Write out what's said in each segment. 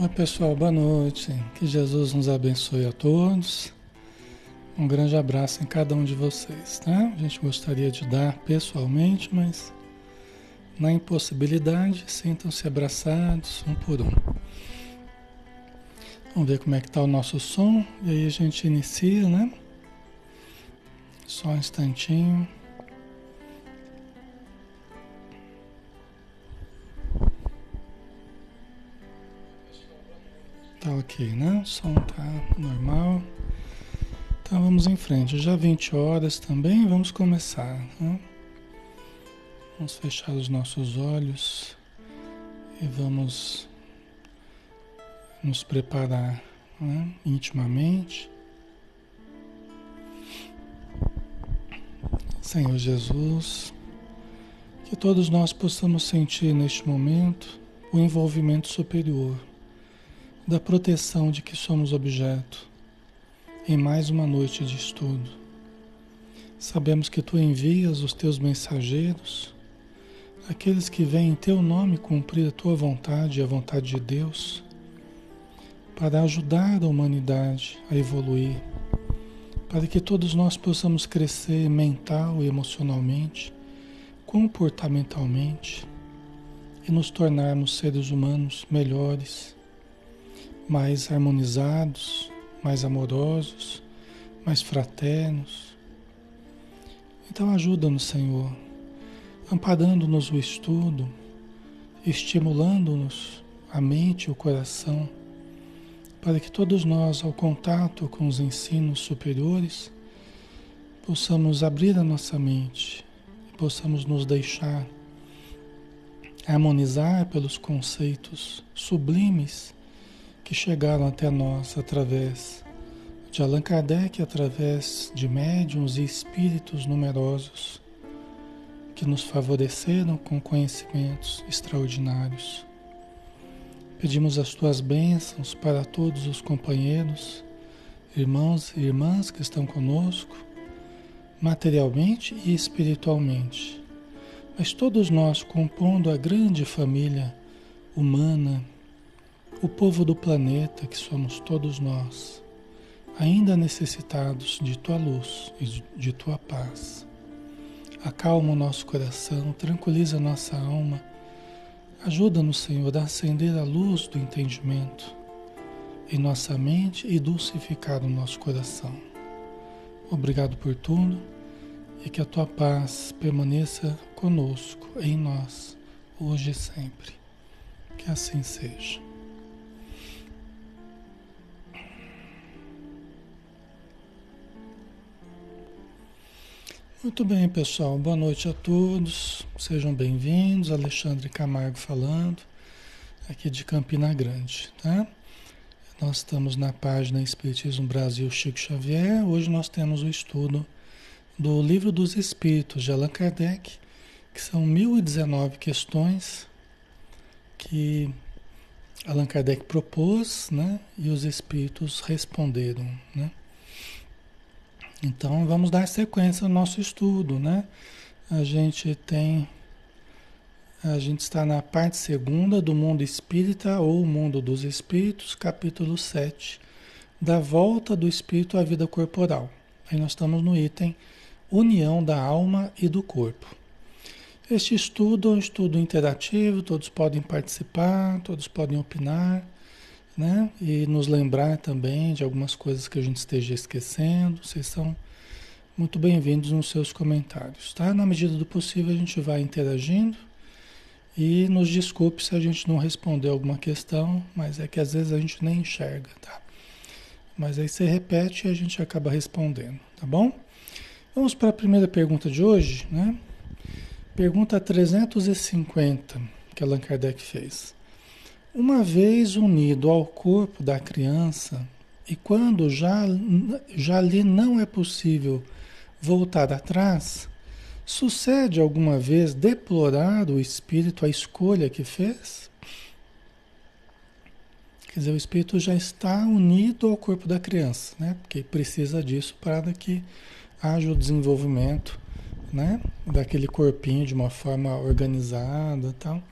Oi pessoal, boa noite. Que Jesus nos abençoe a todos. Um grande abraço em cada um de vocês, tá? A gente gostaria de dar pessoalmente, mas na impossibilidade, sintam-se abraçados um por um. Vamos ver como é que tá o nosso som e aí a gente inicia, né? Só um instantinho. Ok, né? O som tá normal. Então vamos em frente. Já 20 horas também, vamos começar. Né? Vamos fechar os nossos olhos e vamos nos preparar né? intimamente. Senhor Jesus, que todos nós possamos sentir neste momento o envolvimento superior da proteção de que somos objeto em mais uma noite de estudo. Sabemos que tu envias os teus mensageiros, aqueles que vêm em teu nome cumprir a tua vontade e a vontade de Deus, para ajudar a humanidade a evoluir, para que todos nós possamos crescer mental e emocionalmente, comportamentalmente e nos tornarmos seres humanos melhores mais harmonizados, mais amorosos, mais fraternos. Então ajuda-nos, Senhor, amparando-nos o estudo, estimulando-nos a mente e o coração, para que todos nós, ao contato com os ensinos superiores, possamos abrir a nossa mente e possamos nos deixar harmonizar pelos conceitos sublimes que chegaram até nós através de Allan Kardec, através de médiums e espíritos numerosos que nos favoreceram com conhecimentos extraordinários. Pedimos as tuas bênçãos para todos os companheiros, irmãos e irmãs que estão conosco, materialmente e espiritualmente, mas todos nós compondo a grande família humana o povo do planeta que somos todos nós, ainda necessitados de tua luz e de tua paz. Acalma o nosso coração, tranquiliza nossa alma. Ajuda-nos, Senhor, a acender a luz do entendimento em nossa mente e dulcificar o nosso coração. Obrigado por tudo e que a tua paz permaneça conosco, em nós, hoje e sempre. Que assim seja. Muito bem, pessoal. Boa noite a todos. Sejam bem-vindos. Alexandre Camargo falando, aqui de Campina Grande, tá? Nós estamos na página Espiritismo Brasil Chico Xavier. Hoje nós temos o estudo do Livro dos Espíritos de Allan Kardec, que são 1019 questões que Allan Kardec propôs, né? E os espíritos responderam, né? Então vamos dar sequência ao nosso estudo, né? A gente tem a gente está na parte segunda do mundo espírita ou mundo dos espíritos, capítulo 7, da volta do espírito à vida corporal. Aí nós estamos no item união da alma e do corpo. Este estudo é um estudo interativo, todos podem participar, todos podem opinar né? E nos lembrar também de algumas coisas que a gente esteja esquecendo. Vocês são muito bem-vindos nos seus comentários, tá? Na medida do possível a gente vai interagindo e nos desculpe se a gente não responder alguma questão, mas é que às vezes a gente nem enxerga, tá? Mas aí você repete e a gente acaba respondendo, tá bom? Vamos para a primeira pergunta de hoje, né? Pergunta 350 que Allan Kardec fez. Uma vez unido ao corpo da criança, e quando já, já lhe não é possível voltar atrás, sucede alguma vez deplorar o espírito a escolha que fez? Quer dizer, o espírito já está unido ao corpo da criança, né? Porque precisa disso para que haja o desenvolvimento, né? Daquele corpinho de uma forma organizada, tal.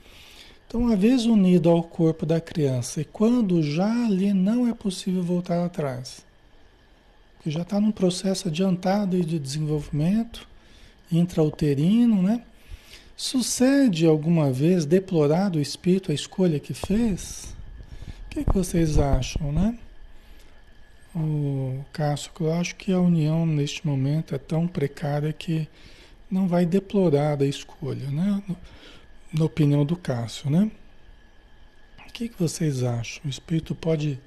Então, uma vez unido ao corpo da criança, e quando já ali não é possível voltar atrás, que já está num processo adiantado de desenvolvimento intrauterino, né? Sucede alguma vez deplorar do espírito a escolha que fez? O que, que vocês acham, né? O Cássio, eu acho que a união neste momento é tão precária que não vai deplorar a escolha, né? Na opinião do Cássio, né? O que, que vocês acham? O espírito pode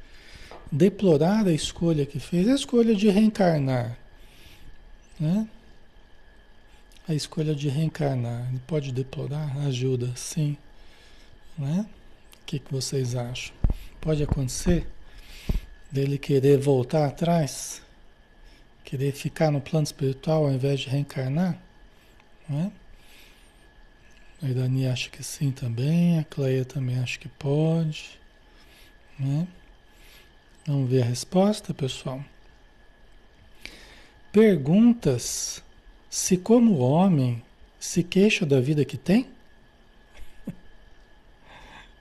deplorar a escolha que fez, a escolha de reencarnar, né? A escolha de reencarnar, ele pode deplorar? Ajuda, sim, né? O que, que vocês acham? Pode acontecer dele querer voltar atrás, querer ficar no plano espiritual ao invés de reencarnar, né? A Irani acha que sim também, a Cleia também acha que pode, né? Vamos ver a resposta, pessoal. Perguntas se como homem se queixa da vida que tem?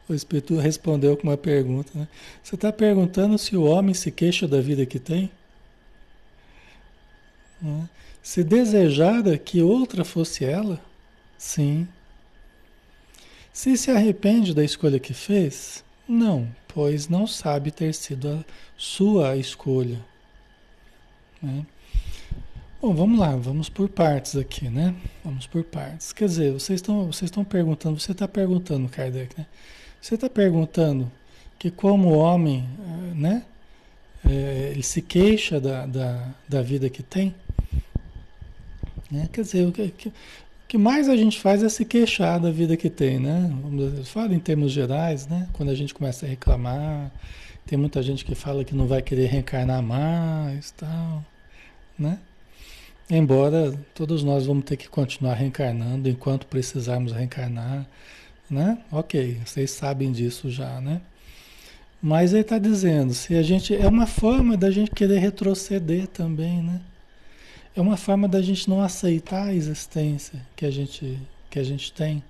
O Espírito respondeu com uma pergunta. Né? Você está perguntando se o homem se queixa da vida que tem? Né? Se desejara que outra fosse ela? Sim. Se se arrepende da escolha que fez? Não, pois não sabe ter sido a sua escolha. Né? Bom, vamos lá, vamos por partes aqui, né? Vamos por partes. Quer dizer, vocês estão vocês estão perguntando, você está perguntando, Kardec, né? Você está perguntando que como homem, eh, né? É, ele se queixa da, da, da vida que tem? Né? Quer dizer, o que, mais a gente faz é se queixar da vida que tem, né? Vamos fala em termos gerais, né? Quando a gente começa a reclamar, tem muita gente que fala que não vai querer reencarnar mais, tal, né? Embora todos nós vamos ter que continuar reencarnando enquanto precisarmos reencarnar, né? Ok, vocês sabem disso já, né? Mas ele está dizendo, se a gente é uma forma da gente querer retroceder também, né? É uma forma da gente não aceitar a existência que a gente que a gente tem,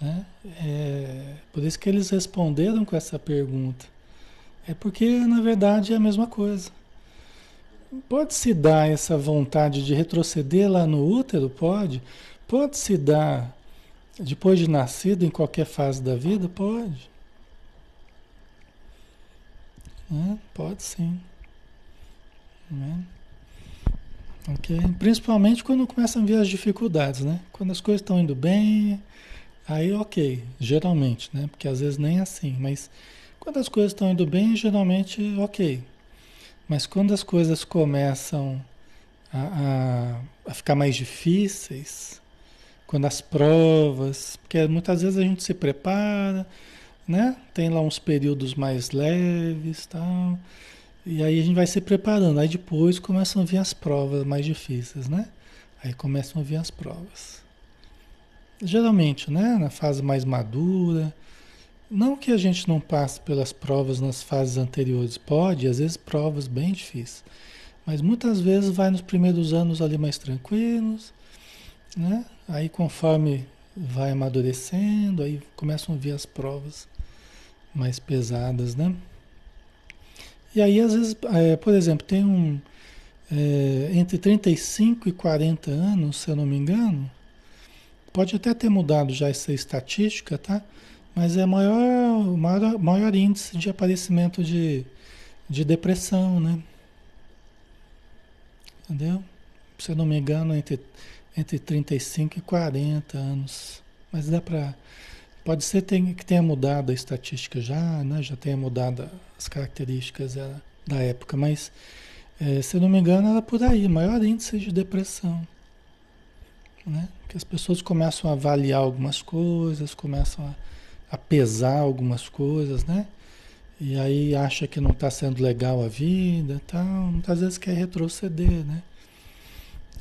né? É, por isso que eles responderam com essa pergunta. É porque na verdade é a mesma coisa. Pode se dar essa vontade de retroceder lá no útero, pode. Pode se dar depois de nascido, em qualquer fase da vida, pode. É, pode sim. É. Ok? Principalmente quando começam a vir as dificuldades, né? Quando as coisas estão indo bem, aí ok, geralmente, né? Porque às vezes nem é assim, mas quando as coisas estão indo bem, geralmente ok. Mas quando as coisas começam a, a, a ficar mais difíceis, quando as provas, porque muitas vezes a gente se prepara, né? Tem lá uns períodos mais leves, tal. E aí a gente vai se preparando. Aí depois começam a vir as provas mais difíceis, né? Aí começam a vir as provas. Geralmente, né? Na fase mais madura. Não que a gente não passe pelas provas nas fases anteriores. Pode, às vezes provas bem difíceis. Mas muitas vezes vai nos primeiros anos ali mais tranquilos, né? Aí conforme vai amadurecendo, aí começam a vir as provas mais pesadas, né? E aí, às vezes, é, por exemplo, tem um. É, entre 35 e 40 anos, se eu não me engano, pode até ter mudado já essa estatística, tá? Mas é maior, maior, maior índice de aparecimento de, de depressão, né? Entendeu? Se eu não me engano, entre entre 35 e 40 anos. Mas dá para. Pode ser que tenha mudado a estatística já, né? já tenha mudado as características da época, mas é, se eu não me engano era por aí, maior índice de depressão. Né? Que as pessoas começam a avaliar algumas coisas, começam a, a pesar algumas coisas, né? E aí acha que não está sendo legal a vida tal, muitas vezes quer retroceder, né?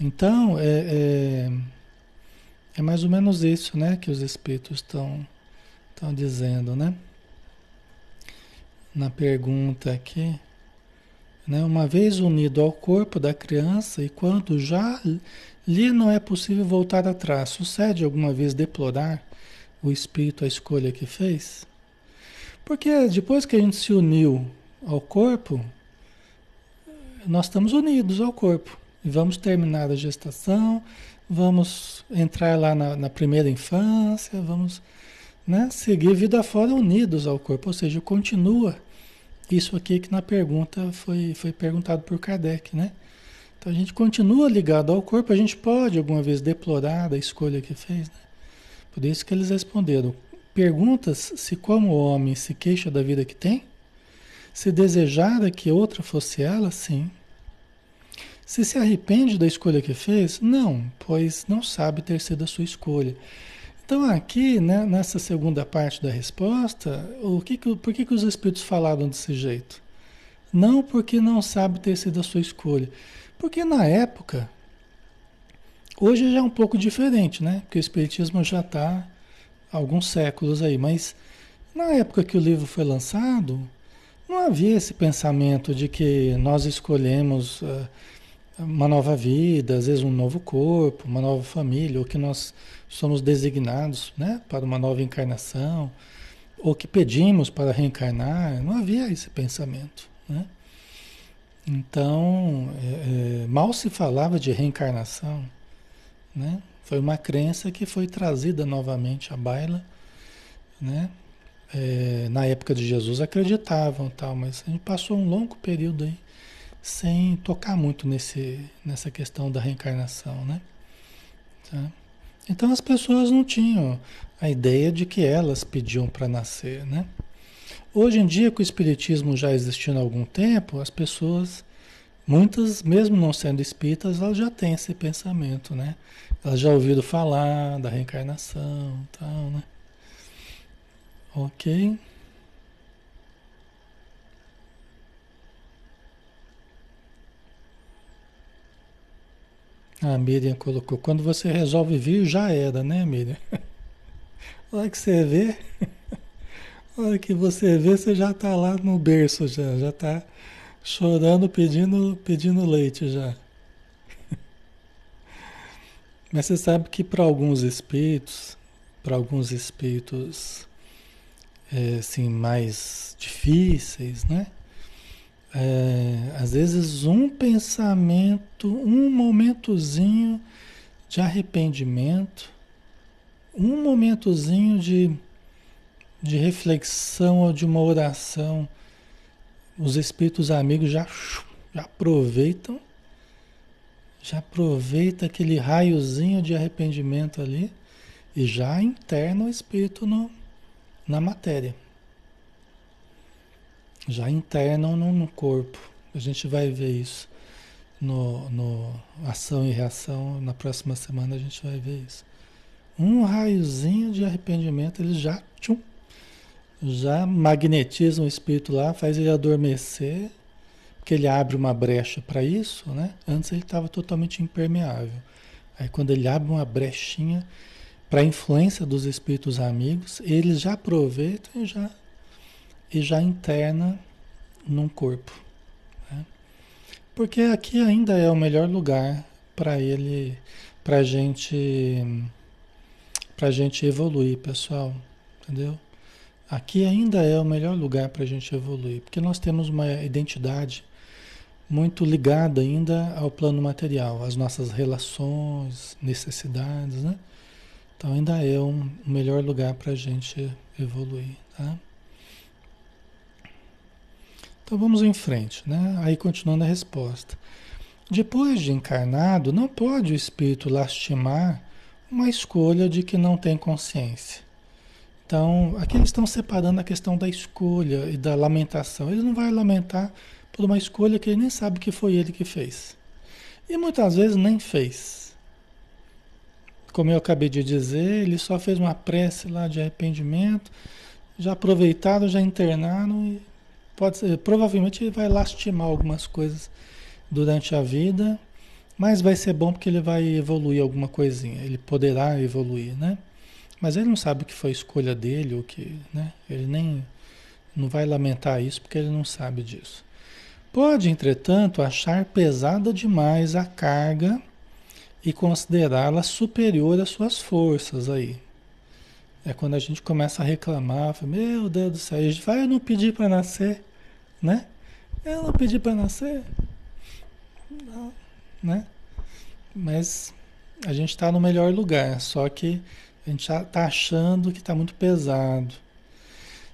Então, é, é, é, mais ou menos isso né, que os espíritos estão, estão dizendo, né? Na pergunta aqui, né, uma vez unido ao corpo da criança e quando já lhe não é possível voltar atrás, sucede alguma vez deplorar o espírito a escolha que fez? Porque depois que a gente se uniu ao corpo, nós estamos unidos ao corpo. E vamos terminar a gestação, vamos entrar lá na, na primeira infância, vamos né, seguir vida fora unidos ao corpo. Ou seja, continua isso aqui que na pergunta foi, foi perguntado por Kardec, né? Então a gente continua ligado ao corpo, a gente pode alguma vez deplorar a escolha que fez, né? Por isso que eles responderam: perguntas se como homem se queixa da vida que tem? Se desejara que outra fosse ela, sim. Se se arrepende da escolha que fez? Não, pois não sabe ter sido a sua escolha. Então aqui, né, nessa segunda parte da resposta, o que, por que, que os espíritos falaram desse jeito? Não porque não sabe ter sido a sua escolha. Porque na época, hoje já é um pouco diferente, né? Porque o Espiritismo já está há alguns séculos aí, mas na época que o livro foi lançado, não havia esse pensamento de que nós escolhemos uh, uma nova vida, às vezes um novo corpo, uma nova família, ou que nós somos designados né, para uma nova encarnação, ou que pedimos para reencarnar. Não havia esse pensamento. Né? Então, é, é, mal se falava de reencarnação, né? Foi uma crença que foi trazida novamente à baila, né? É, na época de Jesus acreditavam tal, mas a gente passou um longo período aí sem tocar muito nesse, nessa questão da reencarnação, né? Tá? Então as pessoas não tinham a ideia de que elas pediam para nascer, né? Hoje em dia, com o Espiritismo já existindo há algum tempo, as pessoas, muitas, mesmo não sendo espíritas, elas já têm esse pensamento, né? Elas já ouviram falar da reencarnação tal, né? Ok? A Miriam colocou, quando você resolve vir, já era, né, Miriam? Olha que você vê. hora que você vê, você já está lá no berço já, já está chorando, pedindo, pedindo leite já. Mas você sabe que para alguns espíritos, para alguns espíritos é, assim, mais difíceis, né? É, às vezes um pensamento, um momentozinho de arrependimento, um momentozinho de de reflexão ou de uma oração, os espíritos amigos já, já aproveitam, já aproveita aquele raiozinho de arrependimento ali e já interna o espírito no, na matéria. Já internam no, no corpo. A gente vai ver isso no, no ação e reação. Na próxima semana a gente vai ver isso. Um raiozinho de arrependimento, ele já tchum, já magnetiza o espírito lá, faz ele adormecer, porque ele abre uma brecha para isso, né? Antes ele estava totalmente impermeável. Aí quando ele abre uma brechinha para a influência dos espíritos amigos, eles já aproveitam e já, e já interna num corpo. Né? Porque aqui ainda é o melhor lugar para ele, para gente, para gente evoluir, pessoal, entendeu? Aqui ainda é o melhor lugar para a gente evoluir, porque nós temos uma identidade muito ligada ainda ao plano material, às nossas relações, necessidades, né? Então ainda é um melhor lugar para a gente evoluir, tá? Então vamos em frente, né? Aí continuando a resposta. Depois de encarnado, não pode o espírito lastimar uma escolha de que não tem consciência. Então, aqui eles estão separando a questão da escolha e da lamentação. Ele não vai lamentar por uma escolha que ele nem sabe que foi ele que fez. E muitas vezes nem fez. Como eu acabei de dizer, ele só fez uma prece lá de arrependimento, já aproveitaram, já internaram e pode ser, provavelmente ele vai lastimar algumas coisas durante a vida, mas vai ser bom porque ele vai evoluir alguma coisinha, ele poderá evoluir, né? Mas ele não sabe o que foi escolha dele, ou que, né? Ele nem não vai lamentar isso porque ele não sabe disso. Pode, entretanto, achar pesada demais a carga e considerá-la superior às suas forças aí. É quando a gente começa a reclamar, meu Deus do céu, a vai, eu não pedi para nascer, né? Eu não pedi para nascer. Não, né? Mas a gente está no melhor lugar, só que a gente está achando que está muito pesado.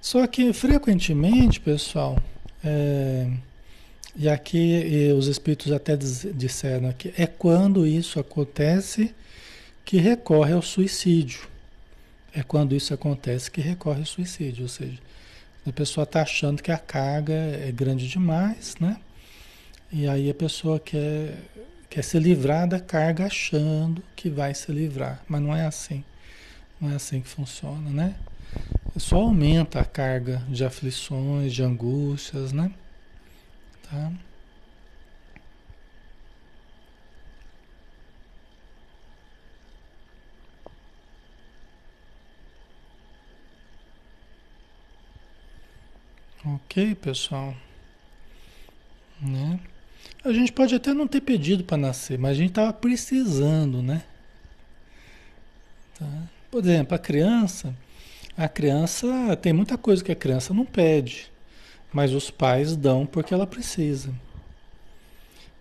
Só que frequentemente, pessoal, é, e aqui e os espíritos até disseram aqui, é quando isso acontece que recorre ao suicídio. É quando isso acontece que recorre ao suicídio, ou seja, a pessoa está achando que a carga é grande demais, né? E aí a pessoa quer, quer se livrar da carga achando que vai se livrar, mas não é assim. Não é assim que funciona, né? Só aumenta a carga de aflições, de angústias, né? Tá? Ok, pessoal. Né? A gente pode até não ter pedido para nascer, mas a gente estava precisando, né? Tá? Por exemplo, a criança, a criança tem muita coisa que a criança não pede, mas os pais dão porque ela precisa.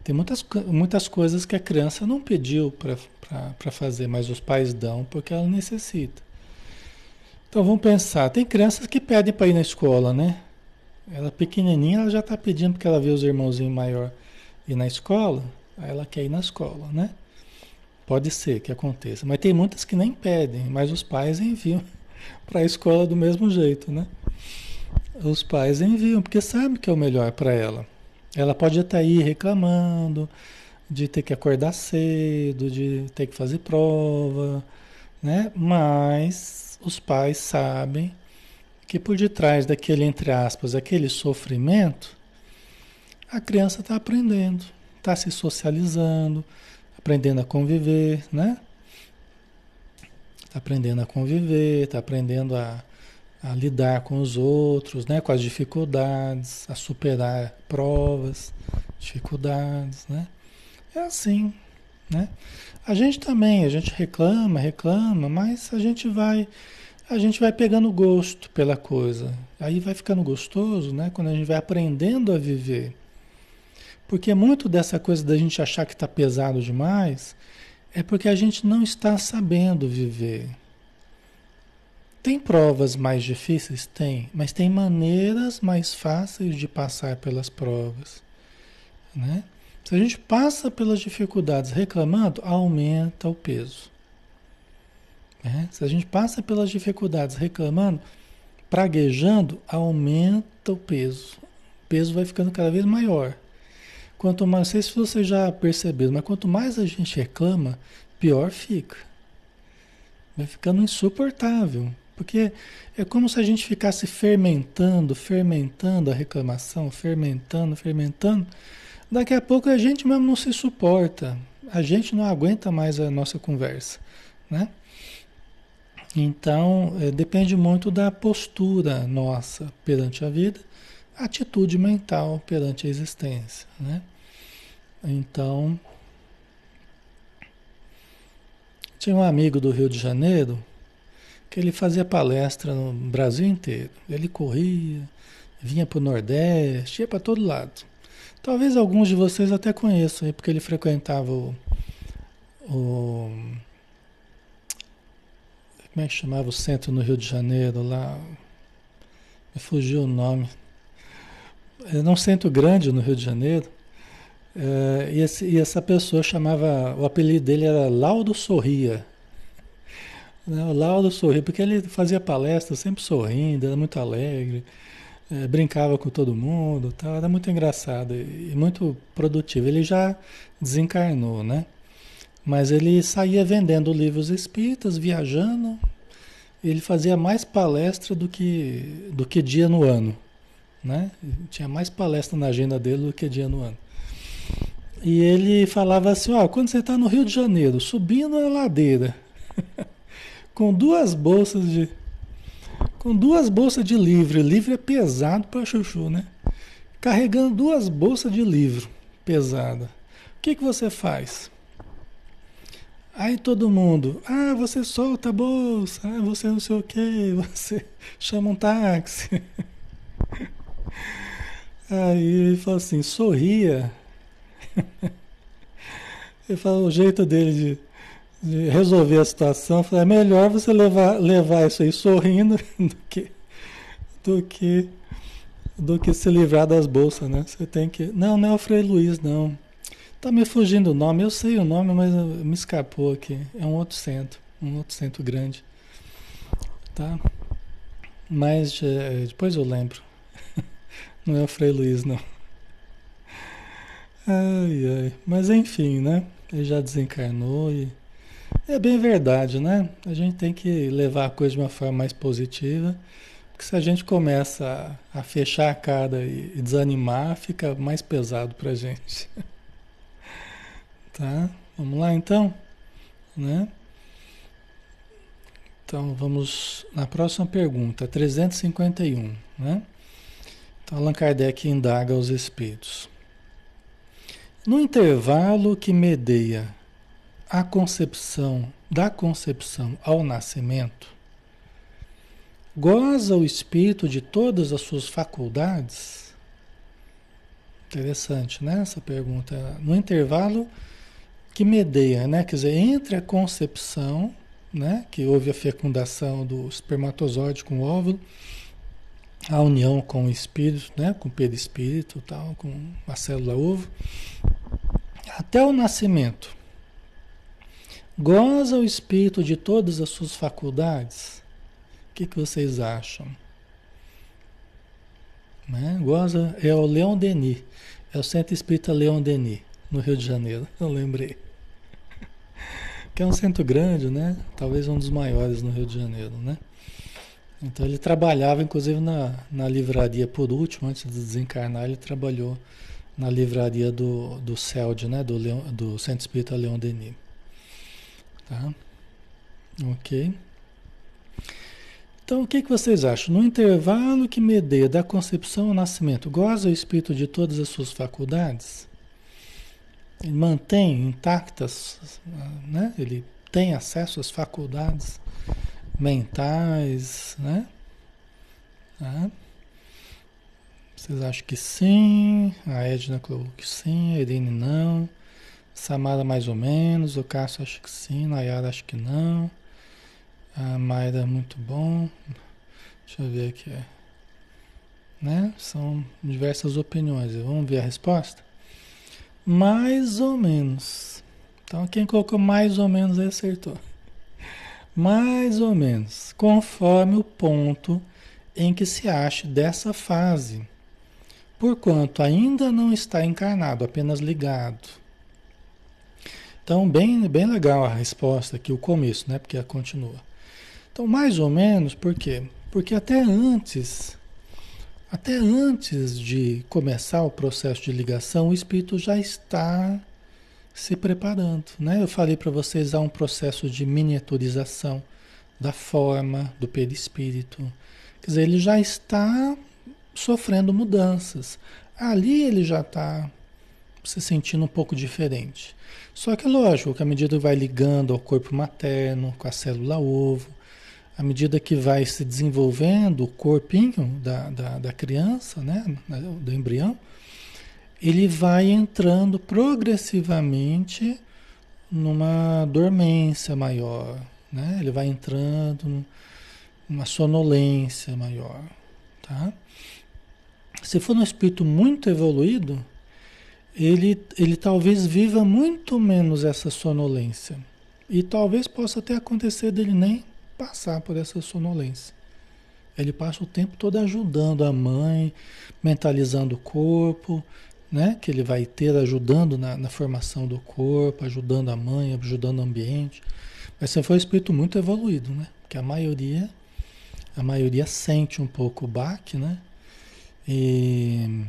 Tem muitas, muitas coisas que a criança não pediu para fazer, mas os pais dão porque ela necessita. Então vamos pensar, tem crianças que pedem para ir na escola, né? Ela pequenininha, ela já está pedindo porque ela vê os irmãozinhos maior ir na escola, aí ela quer ir na escola, né? Pode ser que aconteça, mas tem muitas que nem pedem, mas os pais enviam para a escola do mesmo jeito, né? Os pais enviam porque sabem que é o melhor para ela. Ela pode estar aí reclamando de ter que acordar cedo, de ter que fazer prova, né? Mas os pais sabem que por detrás daquele, entre aspas, aquele sofrimento, a criança está aprendendo, está se socializando, aprendendo a conviver, né? Está aprendendo a conviver, está aprendendo a, a lidar com os outros, né? Com as dificuldades, a superar provas, dificuldades, né? É assim, né? A gente também, a gente reclama, reclama, mas a gente vai a gente vai pegando gosto pela coisa. Aí vai ficando gostoso, né? Quando a gente vai aprendendo a viver. Porque muito dessa coisa da gente achar que está pesado demais é porque a gente não está sabendo viver. Tem provas mais difíceis? Tem, mas tem maneiras mais fáceis de passar pelas provas. Né? Se a gente passa pelas dificuldades reclamando, aumenta o peso. Né? Se a gente passa pelas dificuldades reclamando, praguejando, aumenta o peso. O peso vai ficando cada vez maior. Quanto mais, não sei se você já percebeu, mas quanto mais a gente reclama, pior fica. Vai ficando insuportável. Porque é como se a gente ficasse fermentando, fermentando a reclamação, fermentando, fermentando. Daqui a pouco a gente mesmo não se suporta. A gente não aguenta mais a nossa conversa, né? Então, é, depende muito da postura nossa perante a vida, atitude mental perante a existência, né? Então, tinha um amigo do Rio de Janeiro que ele fazia palestra no Brasil inteiro. Ele corria, vinha para o Nordeste, ia para todo lado. Talvez alguns de vocês até conheçam, porque ele frequentava o, o como é que chamava o centro no Rio de Janeiro lá? Me fugiu o nome. Era um centro grande no Rio de Janeiro. É, e, esse, e, essa pessoa chamava, o apelido dele era Laudo Sorria. Né, o Laudo Sorria, porque ele fazia palestra sempre sorrindo, era muito alegre, é, brincava com todo mundo, tal, era muito engraçado e, e muito produtivo. Ele já desencarnou, né? Mas ele saía vendendo livros espíritas, viajando. Ele fazia mais palestra do que, do que dia no ano. Né? Tinha mais palestra na agenda dele do que dia no ano. E ele falava assim: ó, quando você está no Rio de Janeiro, subindo a ladeira, com duas bolsas de. Com duas bolsas de livro. Livro é pesado para chuchu, né? Carregando duas bolsas de livro pesada. O que, que você faz? Aí todo mundo, ah, você solta a bolsa, ah, você não sei o que, você chama um táxi. Aí ele falou assim, sorria. Ele falou, o jeito dele de, de resolver a situação, falou, é melhor você levar, levar isso aí sorrindo do que, do que do que se livrar das bolsas, né? Você tem que. Não, não é o Frei Luiz, não. Tá me fugindo o nome, eu sei o nome, mas me escapou aqui. É um outro centro, um outro centro grande. Tá? Mas é, depois eu lembro. Não é o Frei Luiz, não. Ai, ai. Mas enfim, né? Ele já desencarnou e. É bem verdade, né? A gente tem que levar a coisa de uma forma mais positiva. Porque se a gente começa a, a fechar a cara e, e, desanimar, fica mais pesado pra gente. tá? Vamos lá então? Né? Então vamos na próxima pergunta, 351, né? Então Allan Kardec indaga os espíritos. No intervalo que medeia a concepção da concepção ao nascimento, Goza o espírito de todas as suas faculdades? Interessante, né? Essa pergunta. No intervalo que medeia, né? Quer dizer, entre a concepção, né? Que houve a fecundação do espermatozoide com o óvulo, a união com o espírito, né? Com o perispírito, tal, com a célula ovo, até o nascimento. Goza o espírito de todas as suas faculdades? que, que vocês acham? Né? Goza é o Leon Denis, é o Centro Espírita Leon Denis, no Rio de Janeiro, eu lembrei. Que é um centro grande, né? Talvez um dos maiores no Rio de Janeiro, né? Então ele trabalhava, inclusive, na, na livraria, por último, antes de desencarnar, ele trabalhou na livraria do, do CELD, né? Do, Leon, do Centro Espírita Leon Denis. Tá? Ok. Então, o que, que vocês acham? No intervalo que medeia da concepção ao nascimento, goza o espírito de todas as suas faculdades? Mantém intactas, né? Ele tem acesso às faculdades mentais, né? Tá? Vocês acham que sim? A Edna colocou que sim, a Irene não. Samara mais ou menos, o Cássio acha que sim, Nayara acha que não. A Mayra, muito bom. Deixa eu ver aqui. Né? São diversas opiniões. Vamos ver a resposta? Mais ou menos. Então, quem colocou mais ou menos acertou. Mais ou menos. Conforme o ponto em que se ache dessa fase. Porquanto ainda não está encarnado, apenas ligado. Então, bem, bem legal a resposta aqui, o começo, né? Porque continua. Então, mais ou menos, por quê? Porque até antes, até antes de começar o processo de ligação, o espírito já está se preparando, né? Eu falei para vocês há um processo de miniaturização da forma do perispírito. Quer dizer, ele já está sofrendo mudanças. Ali ele já está se sentindo um pouco diferente. Só que lógico que à medida que vai ligando ao corpo materno, com a célula ovo, à medida que vai se desenvolvendo o corpinho da, da, da criança, né, do embrião, ele vai entrando progressivamente numa dormência maior, né? Ele vai entrando numa sonolência maior, tá? Se for um espírito muito evoluído, ele, ele talvez viva muito menos essa sonolência. E talvez possa até acontecer dele nem passar por essa sonolência. Ele passa o tempo todo ajudando a mãe, mentalizando o corpo, né? Que ele vai ter ajudando na, na formação do corpo, ajudando a mãe, ajudando o ambiente. Mas você foi um espírito muito evoluído, né? Porque a maioria, a maioria sente um pouco o baque, né? E,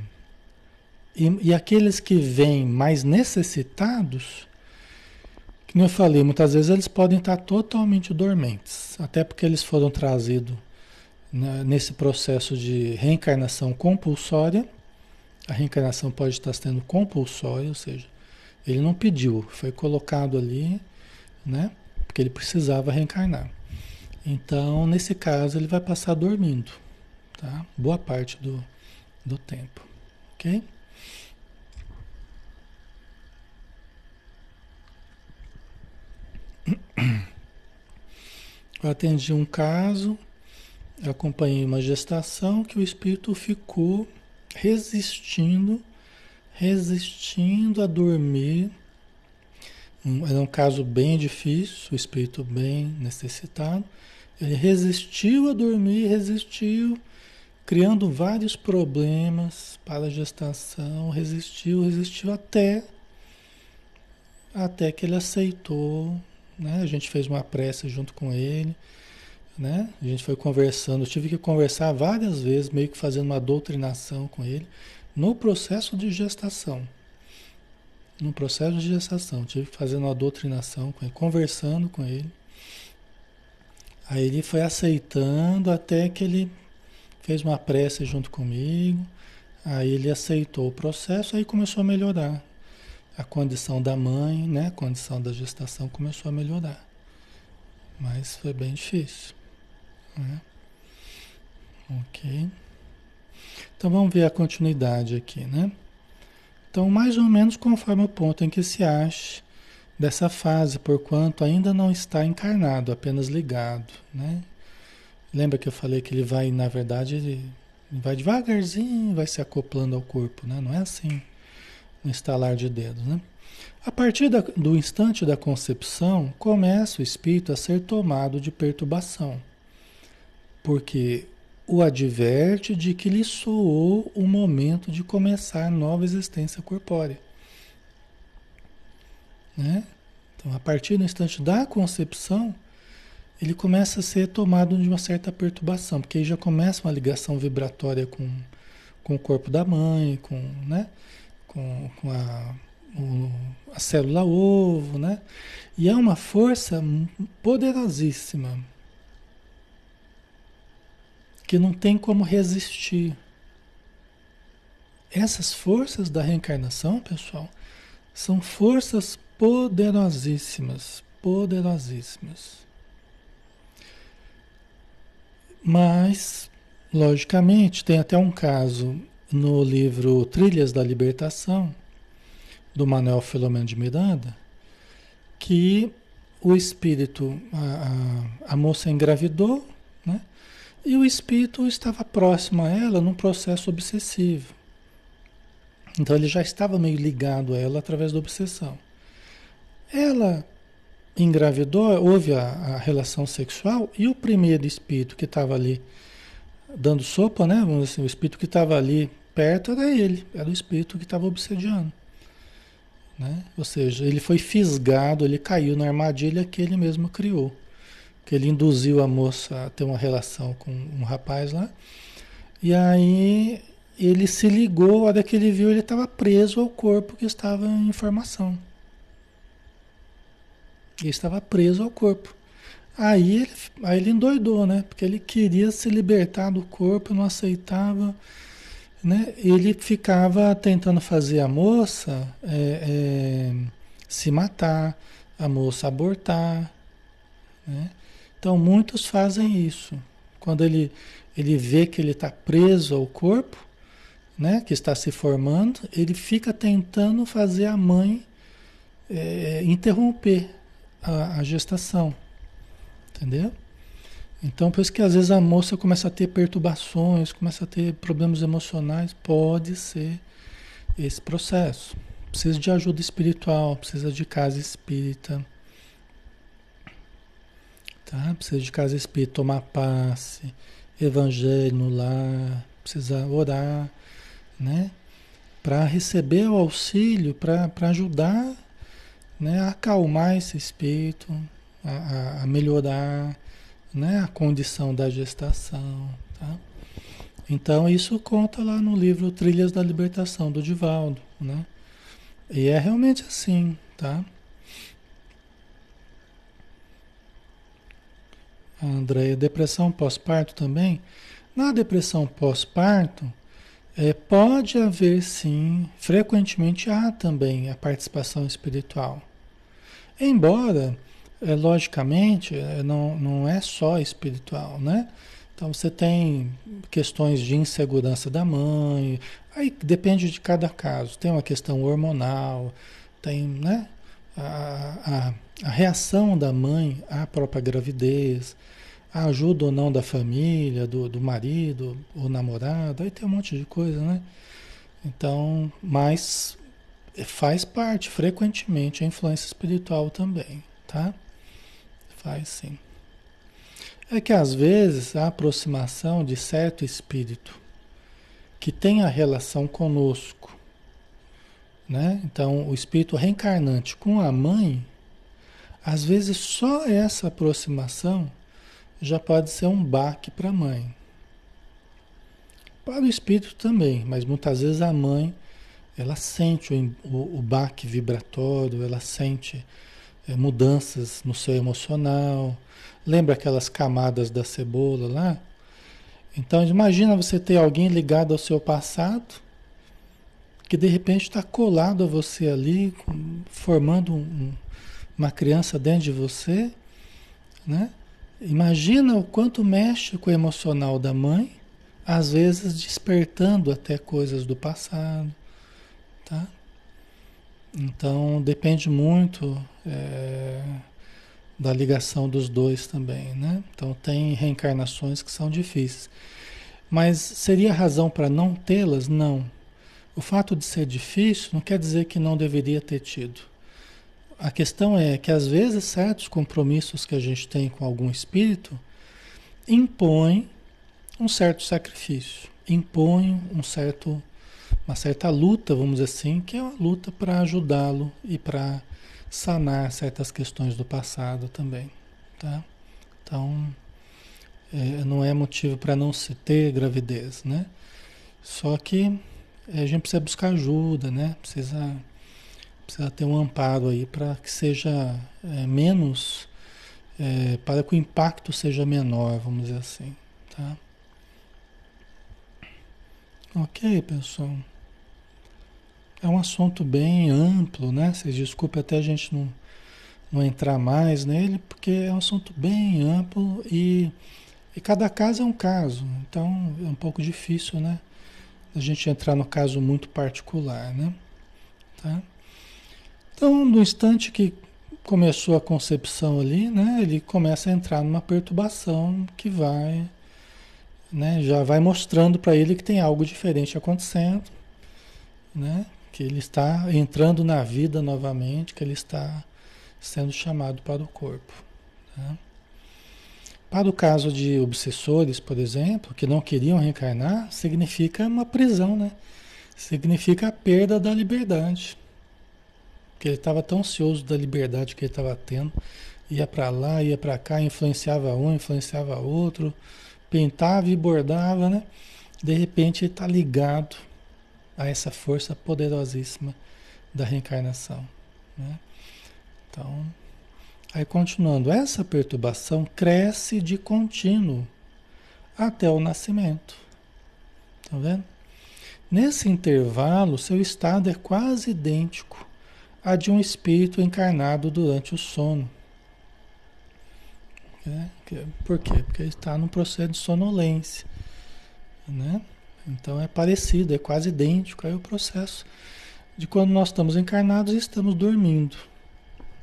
e, e aqueles que vêm mais necessitados, como eu falei, muitas vezes eles podem estar totalmente dormentes, até porque eles foram trazidos né, nesse processo de reencarnação compulsória. A reencarnação pode estar sendo compulsória, ou seja, ele não pediu, foi colocado ali né? Porque ele precisava reencarnar. Então, nesse caso, ele vai passar dormindo, tá? Boa parte do, do tempo, ok? Eu atendi um caso, acompanhei uma gestação que o espírito ficou resistindo, resistindo a dormir. Era um caso bem difícil, o espírito bem necessitado. Ele resistiu a dormir, resistiu, criando vários problemas para a gestação, resistiu, resistiu até até que ele aceitou, né? A gente fez uma prece junto com ele, né? A gente foi conversando, eu tive que conversar várias vezes, meio que fazendo uma doutrinação com ele no processo de gestação. No processo de gestação, tive que fazer uma doutrinação com ele, conversando com ele. Aí ele foi aceitando até que ele fez uma prece junto comigo. Aí ele aceitou o processo, aí começou a melhorar. A condição da mãe, né? A condição da gestação começou a melhorar. Mas foi bem difícil. Né? Ok. Então vamos ver a continuidade aqui, né? Então, mais ou menos conforme o ponto em que se acha dessa fase, porquanto ainda não está encarnado, apenas ligado, né? Lembra que eu falei que ele vai, na verdade, ele vai devagarzinho, vai se acoplando ao corpo, né? Não é assim, no estalar de dedos, né? A partir da, do instante da concepção, começa o espírito a ser tomado de perturbação, porque o adverte de que lhe soou o momento de começar nova existência corpórea. Né? Então, a partir do instante da concepção, ele começa a ser tomado de uma certa perturbação, porque aí já começa uma ligação vibratória com, com o corpo da mãe, com, né, com, com a, o, a célula ovo, né? E é uma força poderosíssima que não tem como resistir. Essas forças da reencarnação, pessoal, são forças poderosíssimas, poderosíssimas. Mas, logicamente, tem até um caso no livro Trilhas da Libertação, do Manuel Filomeno de Miranda, que o espírito, a, a, a moça engravidou, né? E o espírito estava próximo a ela num processo obsessivo. Então ele já estava meio ligado a ela através da obsessão. Ela engravidou, houve a, a relação sexual e o primeiro espírito que estava ali dando sopa, né? Vamos assim, o espírito que estava ali perto era ele, era o espírito que estava obsediando. Né? Ou seja, ele foi fisgado, ele caiu na armadilha que ele mesmo criou. Que ele induziu a moça a ter uma relação com um rapaz lá. E aí ele se ligou, a hora que ele viu, ele estava preso ao corpo que estava em formação. Ele estava preso ao corpo. Aí ele, aí ele endoidou, né? Porque ele queria se libertar do corpo, não aceitava. Né? Ele ficava tentando fazer a moça é, é, se matar, a moça abortar. Né? Então muitos fazem isso. Quando ele, ele vê que ele está preso ao corpo, né, que está se formando, ele fica tentando fazer a mãe é, interromper a, a gestação. Entendeu? Então, por isso que às vezes a moça começa a ter perturbações, começa a ter problemas emocionais, pode ser esse processo. Precisa de ajuda espiritual, precisa de casa espírita. Tá? Precisa de casa espírita, tomar passe, evangelho no lar, precisa orar, né? Para receber o auxílio, para ajudar né, a acalmar esse espírito, a, a, melhorar né, a condição da gestação. Tá? Então isso conta lá no livro Trilhas da Libertação, do Divaldo. Né? E é realmente assim, tá? Andréia, depressão pós-parto também? Na depressão pós-parto, é, pode haver sim, frequentemente há também a participação espiritual. Embora é, logicamente, é, não, não é só espiritual, né? Então você tem questões de insegurança da mãe, aí depende de cada caso. Tem uma questão hormonal, tem né, a, a, a reação da mãe à própria gravidez, a ajuda ou não da família, do, do marido ou namorado, aí tem um monte de coisa, né? Então, mas faz parte frequentemente a influência espiritual também, tá? Faz sim. É que às vezes a aproximação de certo espírito que tem a relação conosco, né? Então, o espírito reencarnante com a mãe, às vezes só essa aproximação já pode ser um baque para a mãe. Para o espírito também, mas muitas vezes a mãe ela sente o, o, o baque vibratório, ela sente mudanças no seu emocional, Lembra aquelas camadas da cebola lá? Então imagina você ter alguém ligado ao seu passado, que de repente está colado a você ali, formando um, uma criança dentro de você, né? Imagina o quanto mexe com o emocional da mãe, às vezes despertando até coisas do passado, tá? Então depende muito. É da ligação dos dois também, né? Então tem reencarnações que são difíceis. Mas seria razão para não tê-las? Não. O fato de ser difícil não quer dizer que não deveria ter tido. A questão é que às vezes certos compromissos que a gente tem com algum espírito impõem um certo sacrifício, impõem um certo, uma certa luta, vamos dizer assim, que é uma luta para ajudá-lo e para sanar certas questões do passado também, tá? Então, é, não é motivo para não se ter gravidez, né? Só que é, a gente precisa buscar ajuda, né? Precisa, precisa ter um amparo aí para que seja é, menos, é, para que o impacto seja menor, vamos dizer assim, tá? Ok, pessoal. É um assunto bem amplo, né? Vocês desculpem até a gente não, não entrar mais nele, porque é um assunto bem amplo e, e cada caso é um caso. Então é um pouco difícil, né? A gente entrar no caso muito particular, né? Tá? Então, no instante que começou a concepção ali, né? Ele começa a entrar numa perturbação que vai, né? Já vai mostrando para ele que tem algo diferente acontecendo, né? que ele está entrando na vida novamente, que ele está sendo chamado para o corpo. Né? Para o caso de obsessores, por exemplo, que não queriam reencarnar, significa uma prisão, né? Significa a perda da liberdade. Porque ele estava tão ansioso da liberdade que ele estava tendo, ia para lá, ia para cá, influenciava um, influenciava outro, pintava e bordava, né? De repente ele está ligado a essa força poderosíssima da reencarnação. Né? Então, aí continuando, essa perturbação cresce de contínuo até o nascimento. Tá vendo? Nesse intervalo, seu estado é quase idêntico a de um espírito encarnado durante o sono. É, por quê? Porque está num processo de sonolência. Né? Então é parecido, é quase idêntico aí o processo de quando nós estamos encarnados e estamos dormindo,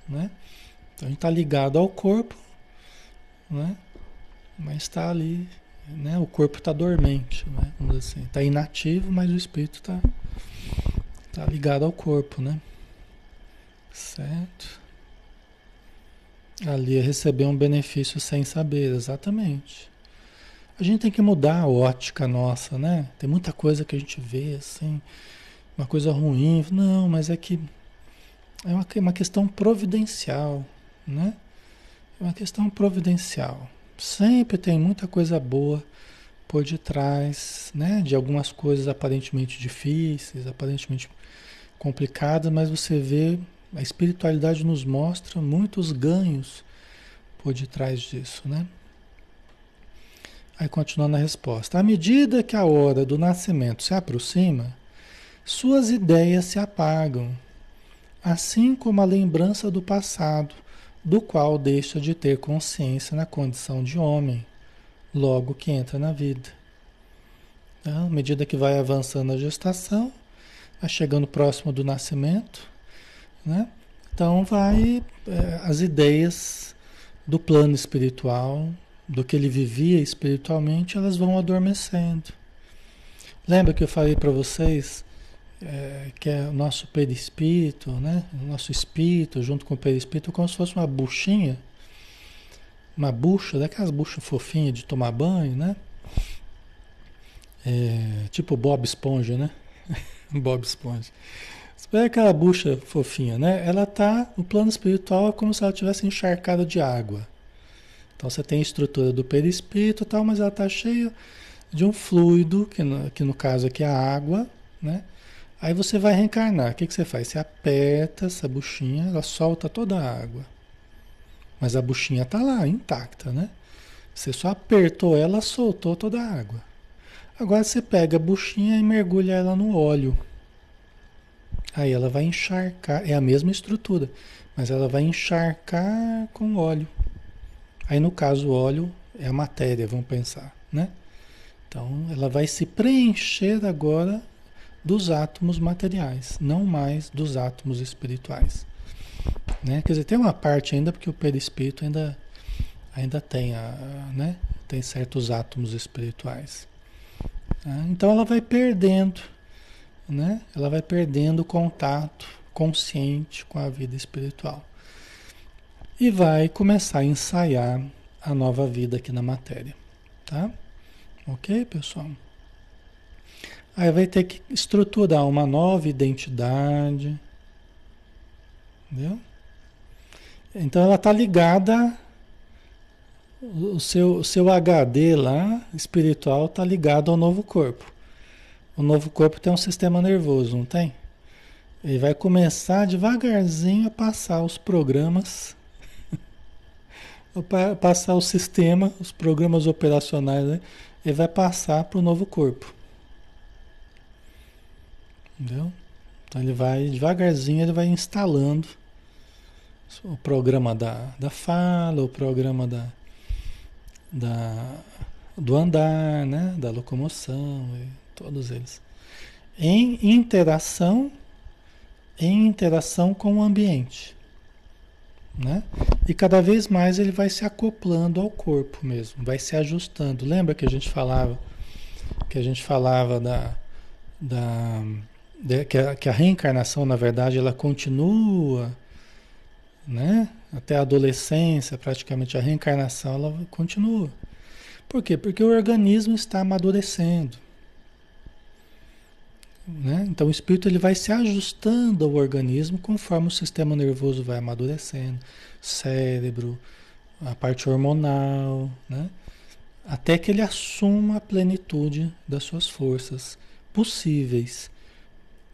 né? Então a gente está ligado ao corpo, né? Mas está ali, né? O corpo está dormente, né? Vamos dizer assim, está inativo, mas o espírito está tá ligado ao corpo, né? Certo? Ali é receber um benefício sem saber, exatamente. A gente tem que mudar a ótica nossa, né? Tem muita coisa que a gente vê assim, uma coisa ruim. Não, mas é que é uma, uma questão providencial, né? É uma questão providencial. Sempre tem muita coisa boa por detrás, né? De algumas coisas aparentemente difíceis, aparentemente complicadas, mas você vê, a espiritualidade nos mostra muitos ganhos por detrás disso, né? Aí continuando a resposta. À medida que a hora do nascimento se aproxima, suas ideias se apagam, assim como a lembrança do passado do qual deixa de ter consciência na condição de homem, logo que entra na vida. Então, à medida que vai avançando a gestação, vai chegando próximo do nascimento, né? Então vai é, as ideias do plano espiritual, do que ele vivia espiritualmente, elas vão adormecendo. Lembra que eu falei para vocês é, que é o nosso perispírito, né? O nosso espírito junto com o perispírito como se fosse uma buchinha, uma bucha, daquelas buchas fofinhas de tomar banho, né? É, tipo Bob Esponja, né? Bob Esponja. Você pega aquela bucha fofinha, né? Ela tá no plano espiritual é como se ela tivesse encharcada de água. Então você tem a estrutura do perispírito e tal, mas ela tá cheia de um fluido, que no, que no caso aqui é a água, né? Aí você vai reencarnar. O que, que você faz? Você aperta essa buchinha, ela solta toda a água. Mas a buchinha tá lá, intacta, né? Você só apertou ela, soltou toda a água. Agora você pega a buchinha e mergulha ela no óleo. Aí ela vai encharcar, é a mesma estrutura, mas ela vai encharcar com óleo. Aí no caso o óleo é a matéria, vamos pensar, né? Então ela vai se preencher agora dos átomos materiais, não mais dos átomos espirituais. Né? Quer dizer, tem uma parte ainda porque o perispírito ainda ainda tem a, né? Tem certos átomos espirituais. Né? Então ela vai perdendo, né? Ela vai perdendo o contato consciente com a vida espiritual. E vai começar a ensaiar a nova vida aqui na matéria, tá? OK, pessoal? Aí vai ter que estruturar uma nova identidade. Entendeu? Então ela está ligada o seu, o seu HD lá, espiritual, está ligado ao novo corpo. O novo corpo tem um sistema nervoso, não tem? Ele vai começar devagarzinho a passar os programas, passar o sistema, os programas operacionais, né? ele vai passar para o novo corpo. Entendeu? Então ele vai devagarzinho, ele vai instalando o programa da, da fala, o programa da, da, do andar, né? da locomoção, todos eles. Em interação, em interação com o ambiente. Né? E cada vez mais ele vai se acoplando ao corpo mesmo, vai se ajustando. Lembra que a gente falava que a gente falava da, da que a, que a reencarnação, na verdade, ela continua, né? Até a adolescência, praticamente a reencarnação, ela continua. Por quê? Porque o organismo está amadurecendo. Né? Então o espírito ele vai se ajustando ao organismo conforme o sistema nervoso vai amadurecendo, cérebro, a parte hormonal, né? até que ele assuma a plenitude das suas forças possíveis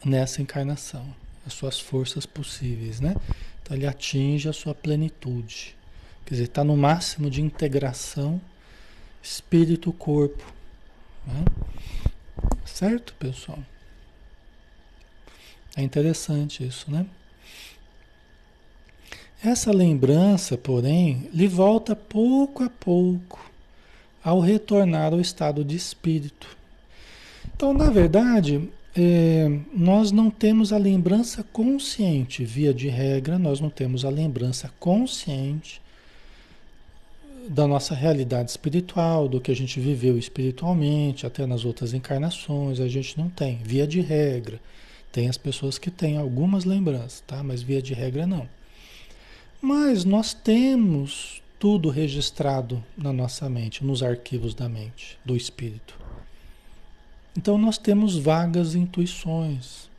nessa encarnação, as suas forças possíveis, né? Então ele atinge a sua plenitude. Quer dizer, está no máximo de integração espírito-corpo. Né? Certo, pessoal? É interessante isso, né? Essa lembrança, porém, lhe volta pouco a pouco ao retornar ao estado de espírito. Então, na verdade, é, nós não temos a lembrança consciente, via de regra, nós não temos a lembrança consciente da nossa realidade espiritual, do que a gente viveu espiritualmente, até nas outras encarnações, a gente não tem, via de regra. Tem as pessoas que têm algumas lembranças, tá? Mas via de regra não. Mas nós temos tudo registrado na nossa mente, nos arquivos da mente, do espírito. Então nós temos vagas intuições.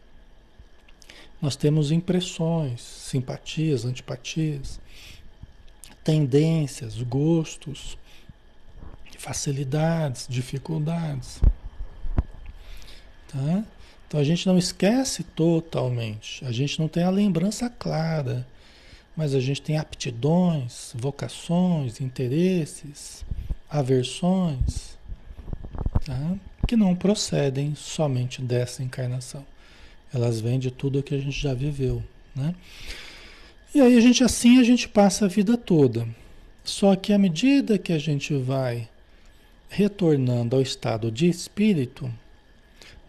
Nós temos impressões, simpatias, antipatias, tendências, gostos, facilidades, dificuldades. Tá? Então a gente não esquece totalmente, a gente não tem a lembrança clara, mas a gente tem aptidões, vocações, interesses, aversões. Tá? que não procedem somente dessa encarnação. Elas vêm de tudo o que a gente já viveu, né? E aí a gente assim a gente passa a vida toda. Só que à medida que a gente vai retornando ao estado de espírito,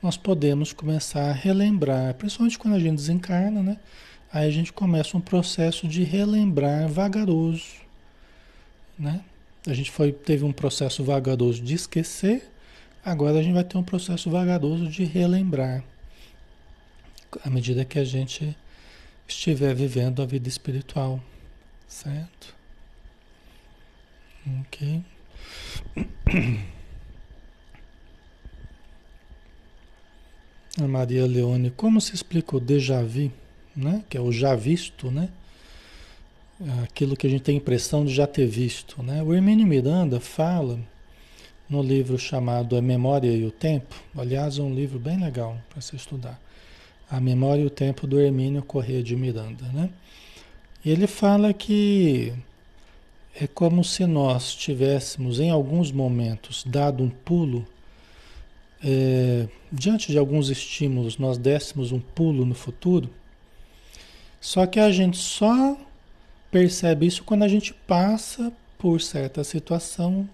nós podemos começar a relembrar, principalmente quando a gente desencarna, né? Aí a gente começa um processo de relembrar vagaroso, né? A gente foi, teve um processo vagaroso de esquecer, agora a gente vai ter um processo vagaroso de relembrar, à medida que a gente estiver vivendo a vida espiritual, certo? Ok. A Maria Leone, como se explica o déjà vu, né? Que é o já visto, né? Aquilo que a gente tem impressão de já ter visto, né? O Hermínio Miranda fala no livro chamado A Memória e o Tempo, aliás, é um livro bem legal para se estudar. A Memória e o Tempo do Hermínio Corrêa de Miranda, né? Ele fala que é como se nós tivéssemos, em alguns momentos, dado um pulo, é, diante de alguns estímulos, nós dessemos um pulo no futuro, só que a gente só percebe isso quando a gente passa por certa situação